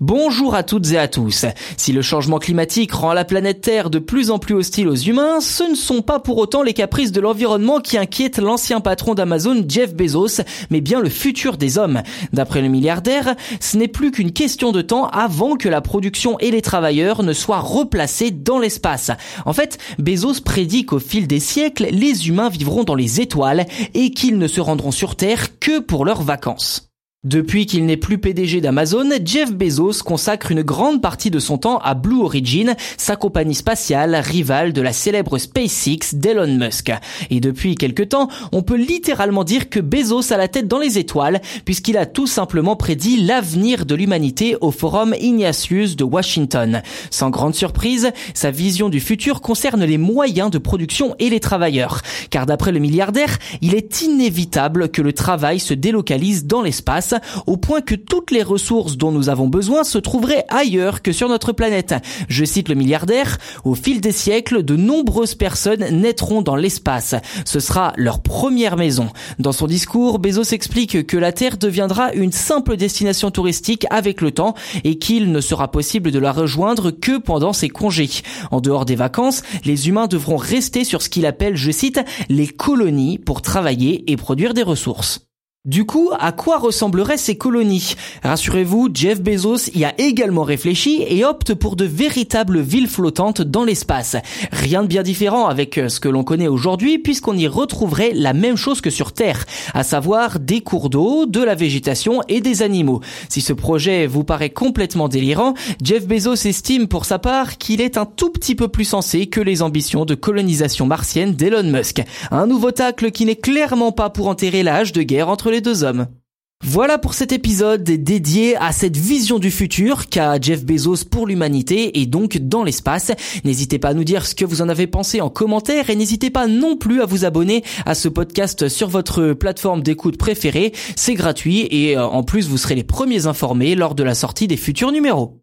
Bonjour à toutes et à tous. Si le changement climatique rend la planète Terre de plus en plus hostile aux humains, ce ne sont pas pour autant les caprices de l'environnement qui inquiètent l'ancien patron d'Amazon Jeff Bezos, mais bien le futur des hommes. D'après le milliardaire, ce n'est plus qu'une question de temps avant que la production et les travailleurs ne soient replacés dans l'espace. En fait, Bezos prédit qu'au fil des siècles, les humains vivront dans les étoiles et qu'ils ne se rendront sur Terre que pour leurs vacances. Depuis qu'il n'est plus PDG d'Amazon, Jeff Bezos consacre une grande partie de son temps à Blue Origin, sa compagnie spatiale rivale de la célèbre SpaceX d'Elon Musk. Et depuis quelque temps, on peut littéralement dire que Bezos a la tête dans les étoiles, puisqu'il a tout simplement prédit l'avenir de l'humanité au forum Ignatius de Washington. Sans grande surprise, sa vision du futur concerne les moyens de production et les travailleurs. Car d'après le milliardaire, il est inévitable que le travail se délocalise dans l'espace au point que toutes les ressources dont nous avons besoin se trouveraient ailleurs que sur notre planète. Je cite le milliardaire, au fil des siècles, de nombreuses personnes naîtront dans l'espace. Ce sera leur première maison. Dans son discours, Bezos explique que la Terre deviendra une simple destination touristique avec le temps et qu'il ne sera possible de la rejoindre que pendant ses congés. En dehors des vacances, les humains devront rester sur ce qu'il appelle, je cite, les colonies pour travailler et produire des ressources. Du coup, à quoi ressembleraient ces colonies? Rassurez-vous, Jeff Bezos y a également réfléchi et opte pour de véritables villes flottantes dans l'espace. Rien de bien différent avec euh, ce que l'on connaît aujourd'hui puisqu'on y retrouverait la même chose que sur Terre, à savoir des cours d'eau, de la végétation et des animaux. Si ce projet vous paraît complètement délirant, Jeff Bezos estime pour sa part qu'il est un tout petit peu plus sensé que les ambitions de colonisation martienne d'Elon Musk. Un nouveau tacle qui n'est clairement pas pour enterrer l'âge de guerre entre les Voilà pour cet épisode dédié à cette vision du futur qu'a Jeff Bezos pour l'humanité et donc dans l'espace. N'hésitez pas à nous dire ce que vous en avez pensé en commentaire et n'hésitez pas non plus à vous abonner à ce podcast sur votre plateforme d'écoute préférée. C'est gratuit et euh, en plus vous serez les premiers informés lors de la sortie des futurs numéros.